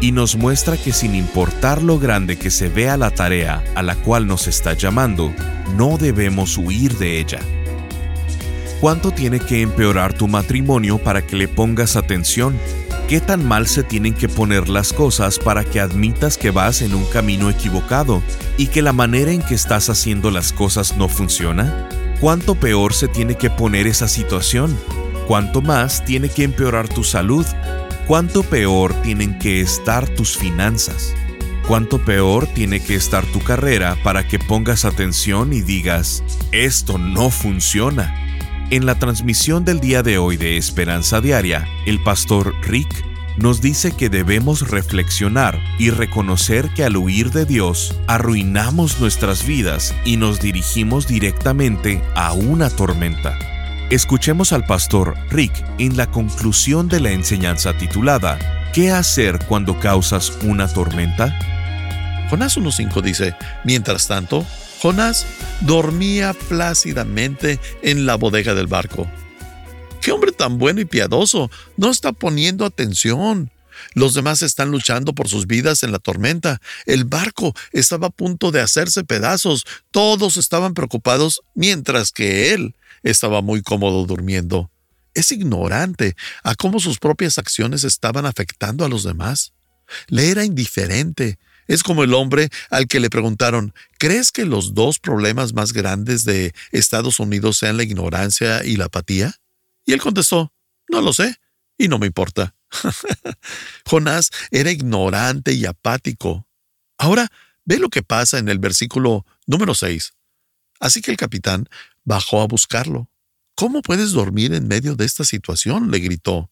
y nos muestra que sin importar lo grande que se vea la tarea a la cual nos está llamando, no debemos huir de ella. ¿Cuánto tiene que empeorar tu matrimonio para que le pongas atención? ¿Qué tan mal se tienen que poner las cosas para que admitas que vas en un camino equivocado y que la manera en que estás haciendo las cosas no funciona? ¿Cuánto peor se tiene que poner esa situación? ¿Cuánto más tiene que empeorar tu salud ¿Cuánto peor tienen que estar tus finanzas? ¿Cuánto peor tiene que estar tu carrera para que pongas atención y digas, esto no funciona? En la transmisión del día de hoy de Esperanza Diaria, el pastor Rick nos dice que debemos reflexionar y reconocer que al huir de Dios arruinamos nuestras vidas y nos dirigimos directamente a una tormenta. Escuchemos al pastor Rick en la conclusión de la enseñanza titulada ¿Qué hacer cuando causas una tormenta? Jonás 1.5 dice, mientras tanto, Jonás dormía plácidamente en la bodega del barco. ¡Qué hombre tan bueno y piadoso! No está poniendo atención. Los demás están luchando por sus vidas en la tormenta. El barco estaba a punto de hacerse pedazos. Todos estaban preocupados mientras que él estaba muy cómodo durmiendo. Es ignorante a cómo sus propias acciones estaban afectando a los demás. Le era indiferente. Es como el hombre al que le preguntaron, ¿crees que los dos problemas más grandes de Estados Unidos sean la ignorancia y la apatía? Y él contestó, no lo sé, y no me importa. Jonás era ignorante y apático. Ahora, ve lo que pasa en el versículo número 6. Así que el capitán bajó a buscarlo. ¿Cómo puedes dormir en medio de esta situación? le gritó.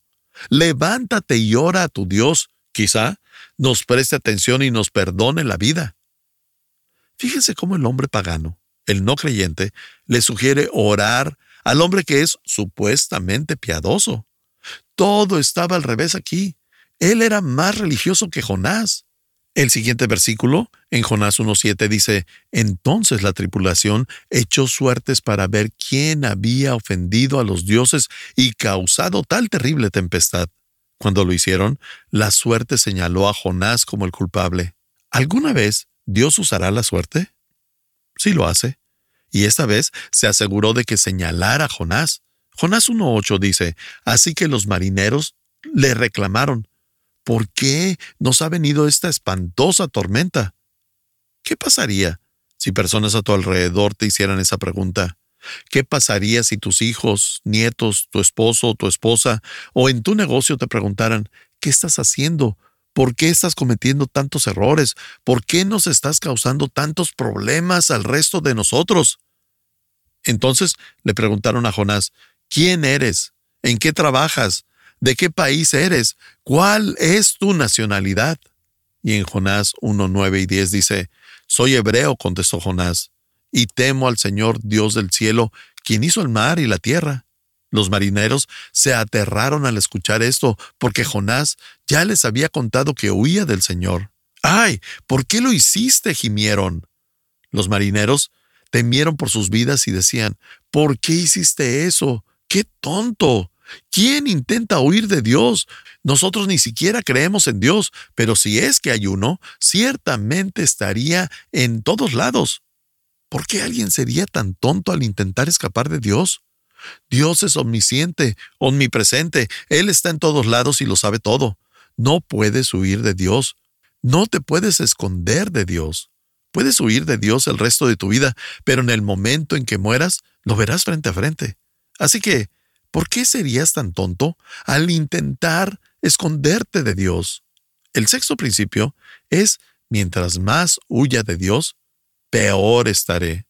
Levántate y ora a tu Dios. Quizá nos preste atención y nos perdone la vida. Fíjense cómo el hombre pagano, el no creyente, le sugiere orar al hombre que es supuestamente piadoso. Todo estaba al revés aquí. Él era más religioso que Jonás. El siguiente versículo, en Jonás 1.7, dice, Entonces la tripulación echó suertes para ver quién había ofendido a los dioses y causado tal terrible tempestad. Cuando lo hicieron, la suerte señaló a Jonás como el culpable. ¿Alguna vez Dios usará la suerte? Sí lo hace. Y esta vez se aseguró de que señalara a Jonás. Jonás 1.8 dice, Así que los marineros le reclamaron, ¿Por qué nos ha venido esta espantosa tormenta? ¿Qué pasaría si personas a tu alrededor te hicieran esa pregunta? ¿Qué pasaría si tus hijos, nietos, tu esposo tu esposa o en tu negocio te preguntaran, ¿qué estás haciendo? ¿Por qué estás cometiendo tantos errores? ¿Por qué nos estás causando tantos problemas al resto de nosotros? Entonces le preguntaron a Jonás, ¿quién eres? ¿En qué trabajas? ¿De qué país eres? ¿Cuál es tu nacionalidad? Y en Jonás 1, 9 y 10 dice, Soy hebreo, contestó Jonás, y temo al Señor Dios del cielo, quien hizo el mar y la tierra. Los marineros se aterraron al escuchar esto, porque Jonás ya les había contado que huía del Señor. ¡Ay! ¿Por qué lo hiciste? gimieron. Los marineros temieron por sus vidas y decían, ¿por qué hiciste eso? ¡Qué tonto! ¿Quién intenta huir de Dios? Nosotros ni siquiera creemos en Dios, pero si es que hay uno, ciertamente estaría en todos lados. ¿Por qué alguien sería tan tonto al intentar escapar de Dios? Dios es omnisciente, omnipresente, Él está en todos lados y lo sabe todo. No puedes huir de Dios. No te puedes esconder de Dios. Puedes huir de Dios el resto de tu vida, pero en el momento en que mueras, lo verás frente a frente. Así que, ¿Por qué serías tan tonto al intentar esconderte de Dios? El sexto principio es, mientras más huya de Dios, peor estaré.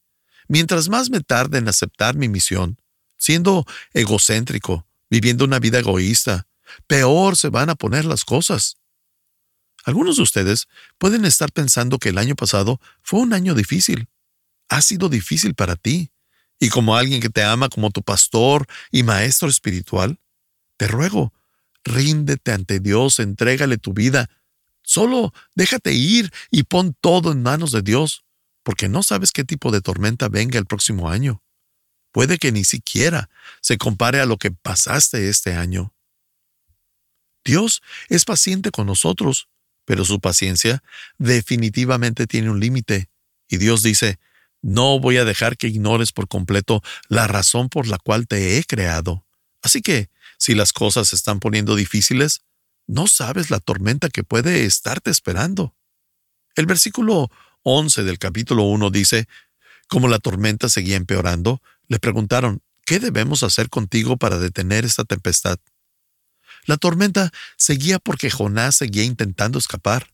Mientras más me tarde en aceptar mi misión, siendo egocéntrico, viviendo una vida egoísta, peor se van a poner las cosas. Algunos de ustedes pueden estar pensando que el año pasado fue un año difícil. Ha sido difícil para ti. Y como alguien que te ama como tu pastor y maestro espiritual, te ruego, ríndete ante Dios, entrégale tu vida. Solo déjate ir y pon todo en manos de Dios, porque no sabes qué tipo de tormenta venga el próximo año. Puede que ni siquiera se compare a lo que pasaste este año. Dios es paciente con nosotros pero su paciencia definitivamente tiene un límite. Y Dios dice, no voy a dejar que ignores por completo la razón por la cual te he creado. Así que, si las cosas se están poniendo difíciles, no sabes la tormenta que puede estarte esperando. El versículo 11 del capítulo 1 dice, como la tormenta seguía empeorando, le preguntaron, ¿qué debemos hacer contigo para detener esta tempestad? La tormenta seguía porque Jonás seguía intentando escapar.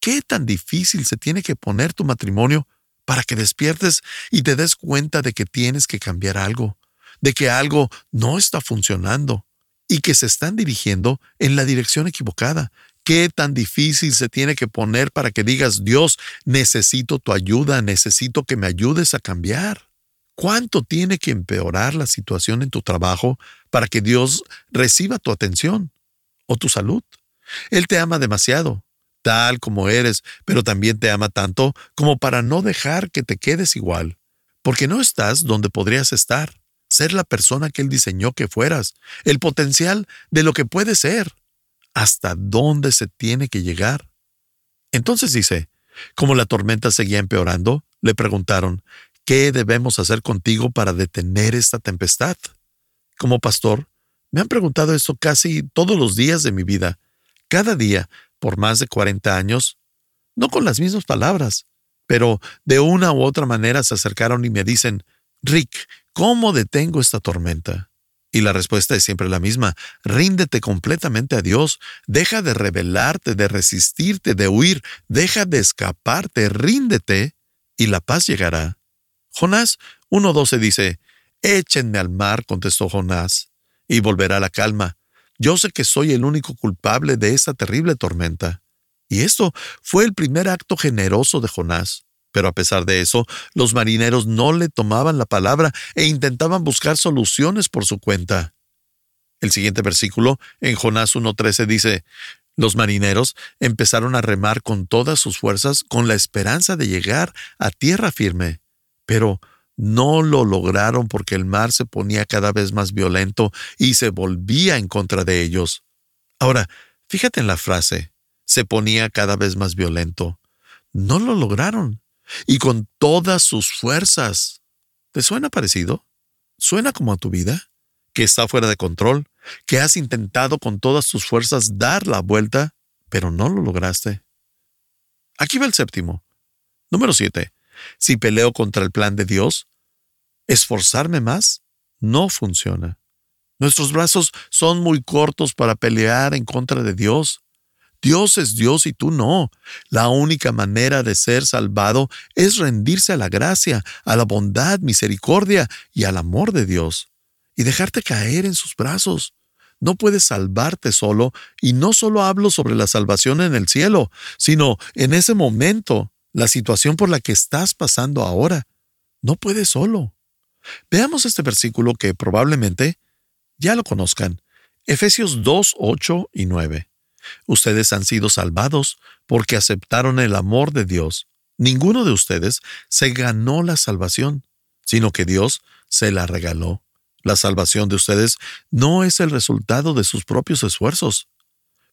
¿Qué tan difícil se tiene que poner tu matrimonio para que despiertes y te des cuenta de que tienes que cambiar algo, de que algo no está funcionando y que se están dirigiendo en la dirección equivocada? ¿Qué tan difícil se tiene que poner para que digas, Dios, necesito tu ayuda, necesito que me ayudes a cambiar? ¿Cuánto tiene que empeorar la situación en tu trabajo para que Dios reciba tu atención o tu salud? Él te ama demasiado, tal como eres, pero también te ama tanto como para no dejar que te quedes igual, porque no estás donde podrías estar, ser la persona que Él diseñó que fueras, el potencial de lo que puedes ser, hasta dónde se tiene que llegar. Entonces dice, como la tormenta seguía empeorando, le preguntaron, ¿Qué debemos hacer contigo para detener esta tempestad? Como pastor, me han preguntado esto casi todos los días de mi vida, cada día, por más de 40 años, no con las mismas palabras, pero de una u otra manera se acercaron y me dicen, Rick, ¿cómo detengo esta tormenta? Y la respuesta es siempre la misma, ríndete completamente a Dios, deja de rebelarte, de resistirte, de huir, deja de escaparte, ríndete, y la paz llegará. Jonás 1.12 dice, Échenme al mar, contestó Jonás, y volverá la calma. Yo sé que soy el único culpable de esta terrible tormenta. Y esto fue el primer acto generoso de Jonás. Pero a pesar de eso, los marineros no le tomaban la palabra e intentaban buscar soluciones por su cuenta. El siguiente versículo, en Jonás 1.13, dice, Los marineros empezaron a remar con todas sus fuerzas con la esperanza de llegar a tierra firme pero no lo lograron porque el mar se ponía cada vez más violento y se volvía en contra de ellos. Ahora, fíjate en la frase, se ponía cada vez más violento. No lo lograron, y con todas sus fuerzas. ¿Te suena parecido? ¿Suena como a tu vida? ¿Que está fuera de control? ¿Que has intentado con todas tus fuerzas dar la vuelta, pero no lo lograste? Aquí va el séptimo. Número siete. Si peleo contra el plan de Dios, esforzarme más no funciona. Nuestros brazos son muy cortos para pelear en contra de Dios. Dios es Dios y tú no. La única manera de ser salvado es rendirse a la gracia, a la bondad, misericordia y al amor de Dios, y dejarte caer en sus brazos. No puedes salvarte solo, y no solo hablo sobre la salvación en el cielo, sino en ese momento la situación por la que estás pasando ahora. No puedes solo. Veamos este versículo que probablemente ya lo conozcan. Efesios 2, 8 y 9. Ustedes han sido salvados porque aceptaron el amor de Dios. Ninguno de ustedes se ganó la salvación, sino que Dios se la regaló. La salvación de ustedes no es el resultado de sus propios esfuerzos.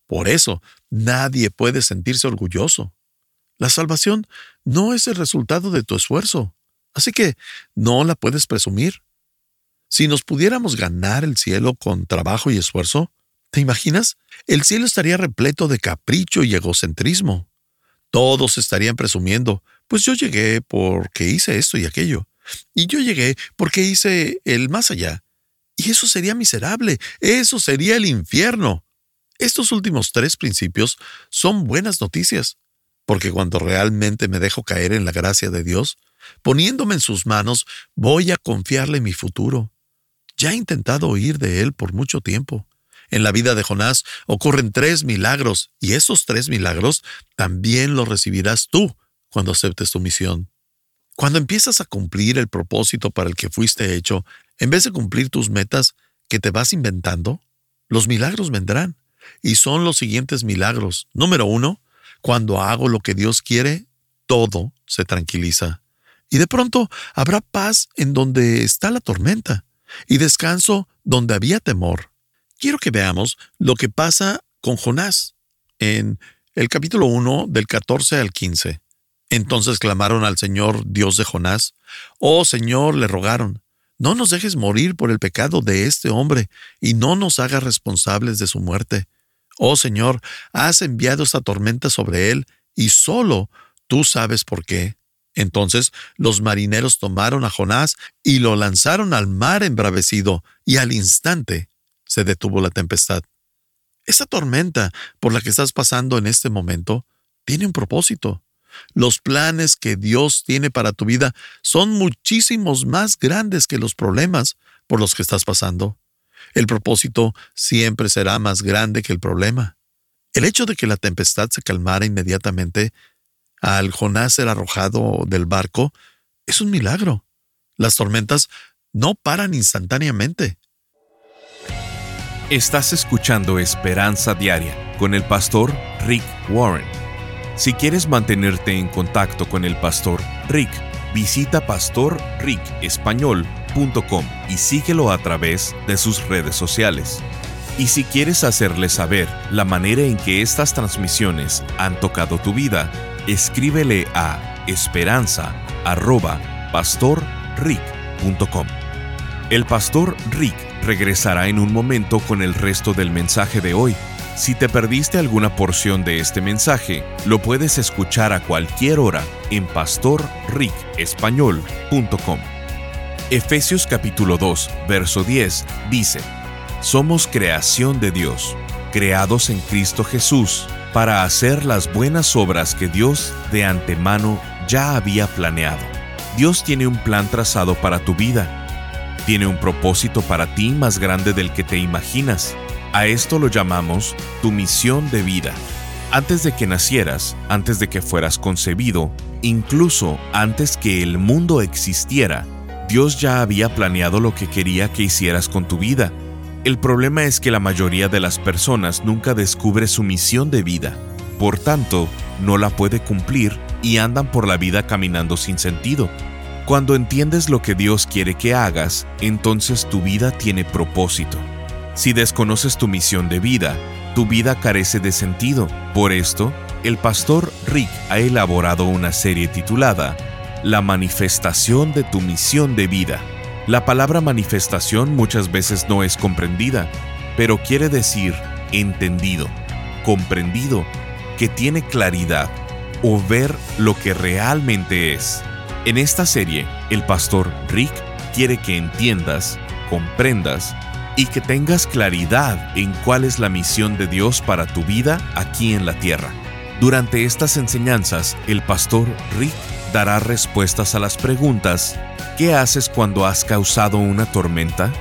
Por eso, nadie puede sentirse orgulloso. La salvación no es el resultado de tu esfuerzo, así que no la puedes presumir. Si nos pudiéramos ganar el cielo con trabajo y esfuerzo, ¿te imaginas? El cielo estaría repleto de capricho y egocentrismo. Todos estarían presumiendo, pues yo llegué porque hice esto y aquello, y yo llegué porque hice el más allá. Y eso sería miserable, eso sería el infierno. Estos últimos tres principios son buenas noticias porque cuando realmente me dejo caer en la gracia de Dios, poniéndome en sus manos, voy a confiarle mi futuro. Ya he intentado huir de Él por mucho tiempo. En la vida de Jonás ocurren tres milagros y esos tres milagros también los recibirás tú cuando aceptes tu misión. Cuando empiezas a cumplir el propósito para el que fuiste hecho, en vez de cumplir tus metas que te vas inventando, los milagros vendrán. Y son los siguientes milagros. Número uno, cuando hago lo que Dios quiere, todo se tranquiliza. Y de pronto habrá paz en donde está la tormenta y descanso donde había temor. Quiero que veamos lo que pasa con Jonás en el capítulo 1 del 14 al 15. Entonces clamaron al Señor Dios de Jonás. Oh Señor, le rogaron, no nos dejes morir por el pecado de este hombre y no nos hagas responsables de su muerte. Oh Señor, has enviado esta tormenta sobre él y solo tú sabes por qué. Entonces los marineros tomaron a Jonás y lo lanzaron al mar embravecido, y al instante se detuvo la tempestad. Esa tormenta por la que estás pasando en este momento tiene un propósito. Los planes que Dios tiene para tu vida son muchísimos más grandes que los problemas por los que estás pasando. El propósito siempre será más grande que el problema. El hecho de que la tempestad se calmara inmediatamente al Jonás ser arrojado del barco es un milagro. Las tormentas no paran instantáneamente. Estás escuchando Esperanza Diaria con el pastor Rick Warren. Si quieres mantenerte en contacto con el pastor Rick, visita pastorricespañol.com y síguelo a través de sus redes sociales. Y si quieres hacerle saber la manera en que estas transmisiones han tocado tu vida, escríbele a esperanza.pastorrick.com. El pastor Rick regresará en un momento con el resto del mensaje de hoy. Si te perdiste alguna porción de este mensaje, lo puedes escuchar a cualquier hora en pastorricespañol.com. Efesios capítulo 2, verso 10 dice, Somos creación de Dios, creados en Cristo Jesús para hacer las buenas obras que Dios de antemano ya había planeado. Dios tiene un plan trazado para tu vida. Tiene un propósito para ti más grande del que te imaginas. A esto lo llamamos tu misión de vida. Antes de que nacieras, antes de que fueras concebido, incluso antes que el mundo existiera, Dios ya había planeado lo que quería que hicieras con tu vida el problema es que la mayoría de las personas nunca descubre su misión de vida, por tanto, no la puede cumplir y andan por la vida caminando sin sentido. Cuando entiendes lo que Dios quiere que hagas, entonces tu vida tiene propósito. Si desconoces tu misión de vida, tu vida carece de sentido. Por esto, el pastor Rick ha elaborado una serie titulada La manifestación de tu misión de vida la palabra manifestación muchas veces no es comprendida, pero quiere decir entendido, comprendido, que tiene claridad o ver lo que realmente es. En esta serie, el pastor Rick quiere que entiendas, comprendas y que tengas claridad en cuál es la misión de Dios para tu vida aquí en la tierra. Durante estas enseñanzas, el pastor Rick dará respuestas a las preguntas ¿Qué haces cuando has causado una tormenta?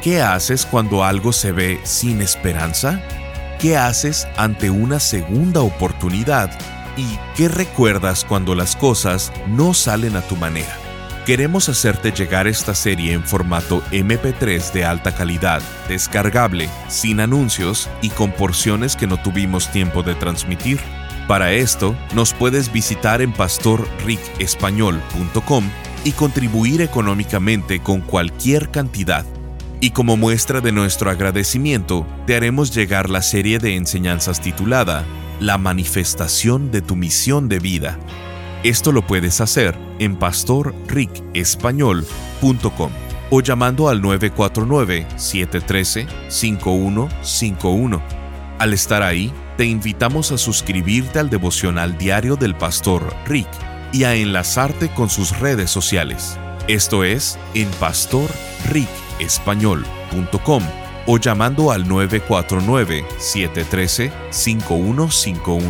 ¿Qué haces cuando algo se ve sin esperanza? ¿Qué haces ante una segunda oportunidad? ¿Y qué recuerdas cuando las cosas no salen a tu manera? Queremos hacerte llegar esta serie en formato MP3 de alta calidad, descargable, sin anuncios y con porciones que no tuvimos tiempo de transmitir. Para esto, nos puedes visitar en pastorricespañol.com y contribuir económicamente con cualquier cantidad. Y como muestra de nuestro agradecimiento, te haremos llegar la serie de enseñanzas titulada La manifestación de tu misión de vida. Esto lo puedes hacer en pastorricespañol.com o llamando al 949-713-5151. Al estar ahí, te invitamos a suscribirte al devocional diario del pastor Rick y a enlazarte con sus redes sociales. Esto es en pastorricespañol.com o llamando al 949-713-5151.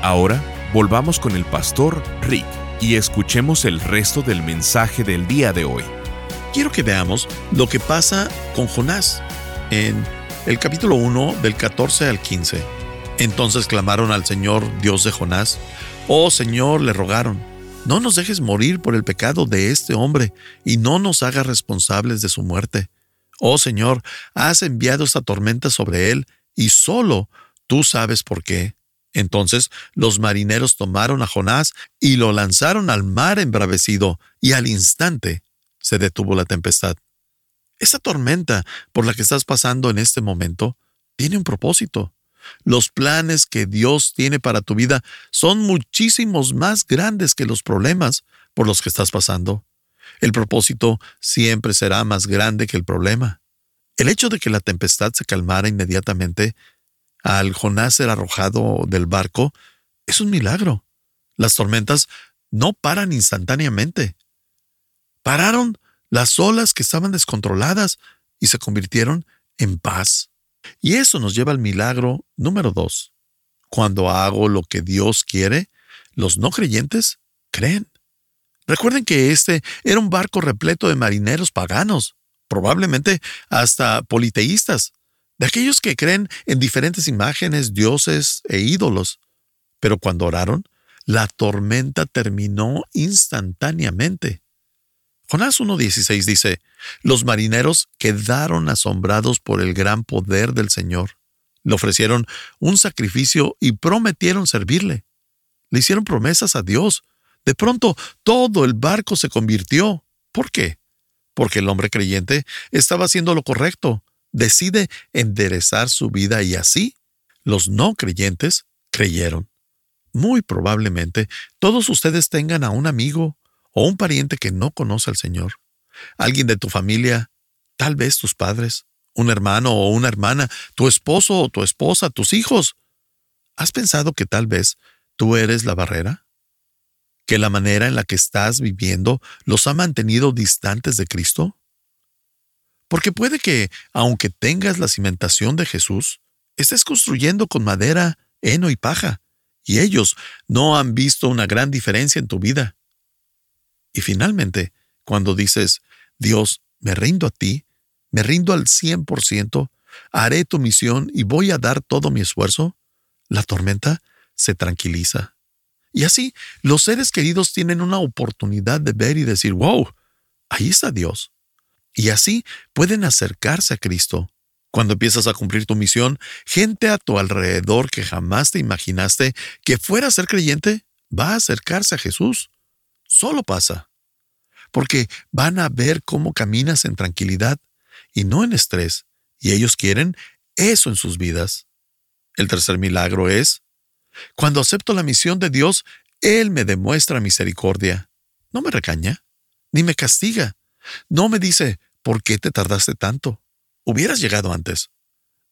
Ahora volvamos con el pastor Rick y escuchemos el resto del mensaje del día de hoy. Quiero que veamos lo que pasa con Jonás en el capítulo 1 del 14 al 15. Entonces clamaron al Señor, Dios de Jonás. Oh Señor, le rogaron, no nos dejes morir por el pecado de este hombre y no nos hagas responsables de su muerte. Oh Señor, has enviado esta tormenta sobre él y solo tú sabes por qué. Entonces los marineros tomaron a Jonás y lo lanzaron al mar embravecido, y al instante se detuvo la tempestad. Esa tormenta por la que estás pasando en este momento tiene un propósito. Los planes que Dios tiene para tu vida son muchísimos más grandes que los problemas por los que estás pasando. El propósito siempre será más grande que el problema. El hecho de que la tempestad se calmara inmediatamente al Jonás ser arrojado del barco es un milagro. Las tormentas no paran instantáneamente. Pararon las olas que estaban descontroladas y se convirtieron en paz. Y eso nos lleva al milagro número dos. Cuando hago lo que Dios quiere, los no creyentes creen. Recuerden que este era un barco repleto de marineros paganos, probablemente hasta politeístas, de aquellos que creen en diferentes imágenes, dioses e ídolos. Pero cuando oraron, la tormenta terminó instantáneamente. Jonás 1.16 dice, Los marineros quedaron asombrados por el gran poder del Señor. Le ofrecieron un sacrificio y prometieron servirle. Le hicieron promesas a Dios. De pronto todo el barco se convirtió. ¿Por qué? Porque el hombre creyente estaba haciendo lo correcto. Decide enderezar su vida y así los no creyentes creyeron. Muy probablemente todos ustedes tengan a un amigo, o un pariente que no conoce al Señor, alguien de tu familia, tal vez tus padres, un hermano o una hermana, tu esposo o tu esposa, tus hijos. ¿Has pensado que tal vez tú eres la barrera? ¿Que la manera en la que estás viviendo los ha mantenido distantes de Cristo? Porque puede que, aunque tengas la cimentación de Jesús, estés construyendo con madera, heno y paja, y ellos no han visto una gran diferencia en tu vida. Y finalmente, cuando dices, Dios, me rindo a ti, me rindo al 100%, haré tu misión y voy a dar todo mi esfuerzo, la tormenta se tranquiliza. Y así, los seres queridos tienen una oportunidad de ver y decir, wow, ahí está Dios. Y así pueden acercarse a Cristo. Cuando empiezas a cumplir tu misión, gente a tu alrededor que jamás te imaginaste que fuera a ser creyente, va a acercarse a Jesús. Solo pasa porque van a ver cómo caminas en tranquilidad y no en estrés, y ellos quieren eso en sus vidas. El tercer milagro es, cuando acepto la misión de Dios, Él me demuestra misericordia. No me recaña, ni me castiga. No me dice, ¿por qué te tardaste tanto? Hubieras llegado antes.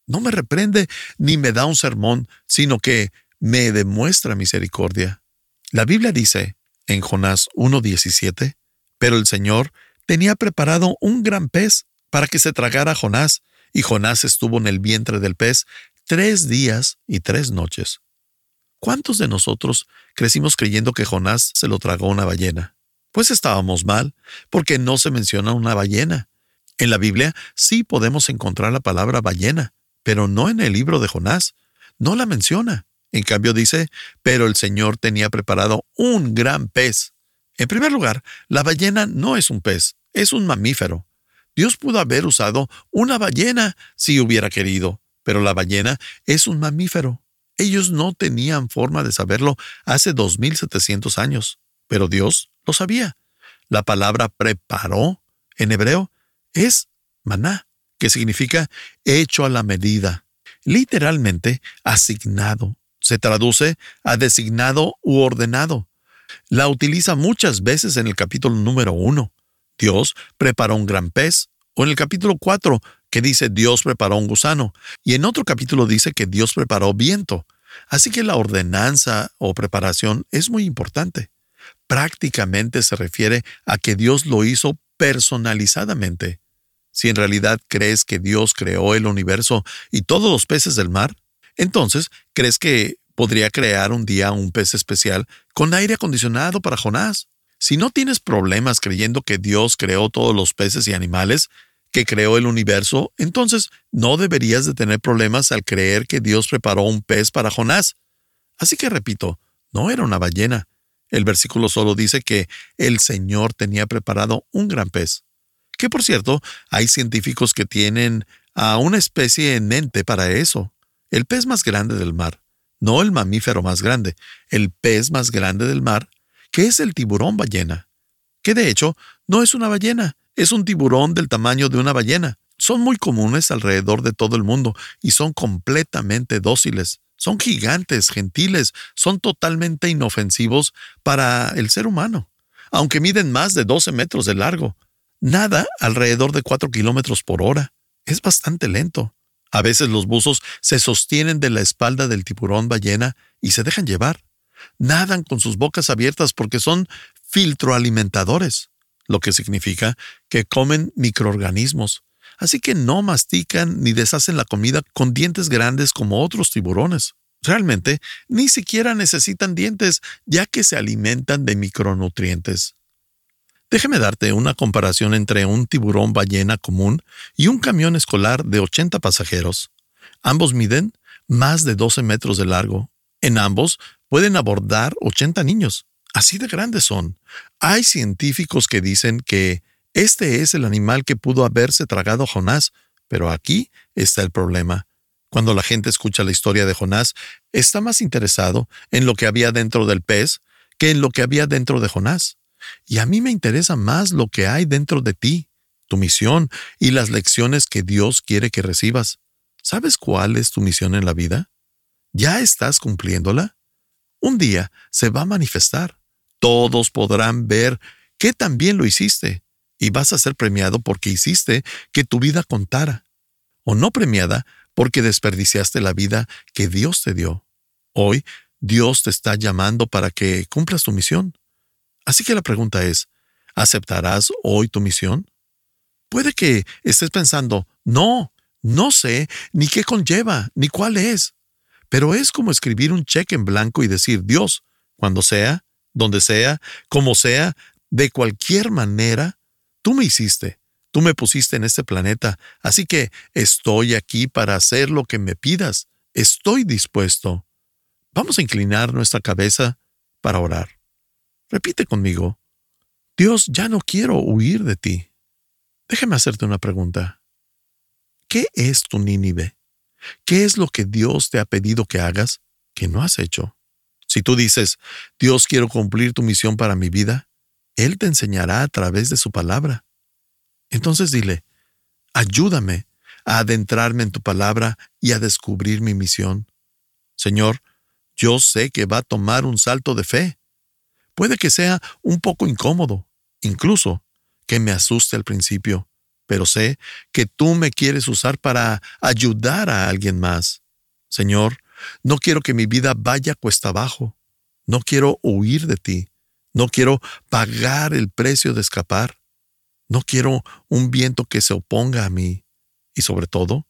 No me reprende ni me da un sermón, sino que me demuestra misericordia. La Biblia dice, en Jonás 1.17, pero el Señor tenía preparado un gran pez para que se tragara a Jonás, y Jonás estuvo en el vientre del pez tres días y tres noches. ¿Cuántos de nosotros crecimos creyendo que Jonás se lo tragó una ballena? Pues estábamos mal, porque no se menciona una ballena. En la Biblia sí podemos encontrar la palabra ballena, pero no en el libro de Jonás. No la menciona. En cambio dice, pero el Señor tenía preparado un gran pez en primer lugar, la ballena no es un pez, es un mamífero. Dios pudo haber usado una ballena si hubiera querido, pero la ballena es un mamífero. Ellos no tenían forma de saberlo hace 2700 años, pero Dios lo sabía. La palabra preparó en hebreo es maná, que significa hecho a la medida. Literalmente, asignado. Se traduce a designado u ordenado la utiliza muchas veces en el capítulo número uno. Dios preparó un gran pez. O en el capítulo 4, que dice Dios preparó un gusano. Y en otro capítulo dice que Dios preparó viento. Así que la ordenanza o preparación es muy importante. Prácticamente se refiere a que Dios lo hizo personalizadamente. Si en realidad crees que Dios creó el universo y todos los peces del mar, entonces crees que podría crear un día un pez especial con aire acondicionado para Jonás. Si no tienes problemas creyendo que Dios creó todos los peces y animales, que creó el universo, entonces no deberías de tener problemas al creer que Dios preparó un pez para Jonás. Así que repito, no era una ballena. El versículo solo dice que el Señor tenía preparado un gran pez. Que por cierto, hay científicos que tienen a una especie en mente para eso. El pez más grande del mar, no el mamífero más grande, el pez más grande del mar, que es el tiburón ballena, que de hecho no es una ballena, es un tiburón del tamaño de una ballena. Son muy comunes alrededor de todo el mundo y son completamente dóciles. Son gigantes, gentiles, son totalmente inofensivos para el ser humano, aunque miden más de 12 metros de largo. Nada alrededor de 4 kilómetros por hora. Es bastante lento. A veces los buzos se sostienen de la espalda del tiburón ballena y se dejan llevar. Nadan con sus bocas abiertas porque son filtroalimentadores, lo que significa que comen microorganismos. Así que no mastican ni deshacen la comida con dientes grandes como otros tiburones. Realmente, ni siquiera necesitan dientes, ya que se alimentan de micronutrientes. Déjeme darte una comparación entre un tiburón ballena común y un camión escolar de 80 pasajeros. Ambos miden más de 12 metros de largo. En ambos pueden abordar 80 niños. Así de grandes son. Hay científicos que dicen que este es el animal que pudo haberse tragado a Jonás, pero aquí está el problema. Cuando la gente escucha la historia de Jonás, está más interesado en lo que había dentro del pez que en lo que había dentro de Jonás. Y a mí me interesa más lo que hay dentro de ti, tu misión y las lecciones que Dios quiere que recibas. ¿Sabes cuál es tu misión en la vida? ¿Ya estás cumpliéndola? Un día se va a manifestar. Todos podrán ver que también lo hiciste y vas a ser premiado porque hiciste que tu vida contara. O no premiada porque desperdiciaste la vida que Dios te dio. Hoy Dios te está llamando para que cumplas tu misión. Así que la pregunta es, ¿aceptarás hoy tu misión? Puede que estés pensando, no, no sé ni qué conlleva, ni cuál es. Pero es como escribir un cheque en blanco y decir, Dios, cuando sea, donde sea, como sea, de cualquier manera, tú me hiciste, tú me pusiste en este planeta, así que estoy aquí para hacer lo que me pidas, estoy dispuesto. Vamos a inclinar nuestra cabeza para orar. Repite conmigo, Dios, ya no quiero huir de ti. Déjame hacerte una pregunta. ¿Qué es tu Nínive? ¿Qué es lo que Dios te ha pedido que hagas que no has hecho? Si tú dices, Dios quiero cumplir tu misión para mi vida, Él te enseñará a través de su palabra. Entonces dile, ayúdame a adentrarme en tu palabra y a descubrir mi misión. Señor, yo sé que va a tomar un salto de fe, Puede que sea un poco incómodo, incluso que me asuste al principio, pero sé que tú me quieres usar para ayudar a alguien más. Señor, no quiero que mi vida vaya cuesta abajo. No quiero huir de ti. No quiero pagar el precio de escapar. No quiero un viento que se oponga a mí. Y sobre todo,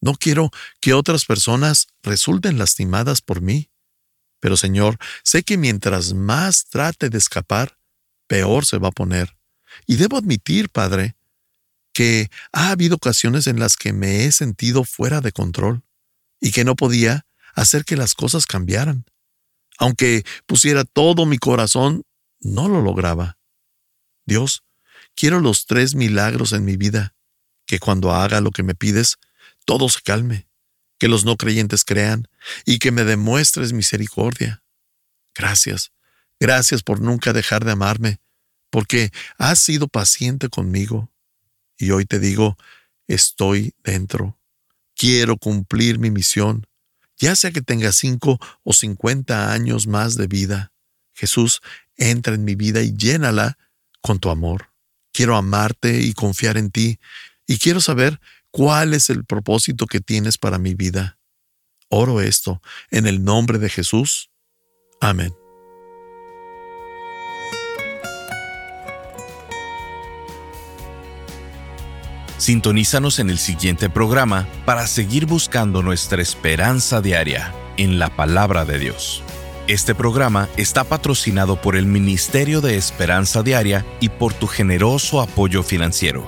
no quiero que otras personas resulten lastimadas por mí. Pero Señor, sé que mientras más trate de escapar, peor se va a poner. Y debo admitir, Padre, que ha habido ocasiones en las que me he sentido fuera de control y que no podía hacer que las cosas cambiaran. Aunque pusiera todo mi corazón, no lo lograba. Dios, quiero los tres milagros en mi vida, que cuando haga lo que me pides, todo se calme, que los no creyentes crean y que me demuestres misericordia. Gracias, gracias por nunca dejar de amarme, porque has sido paciente conmigo. Y hoy te digo, estoy dentro. Quiero cumplir mi misión, ya sea que tenga cinco o cincuenta años más de vida. Jesús, entra en mi vida y llénala con tu amor. Quiero amarte y confiar en ti, y quiero saber ¿Cuál es el propósito que tienes para mi vida? Oro esto en el nombre de Jesús. Amén. Sintonízanos en el siguiente programa para seguir buscando nuestra esperanza diaria en la palabra de Dios. Este programa está patrocinado por el Ministerio de Esperanza Diaria y por tu generoso apoyo financiero.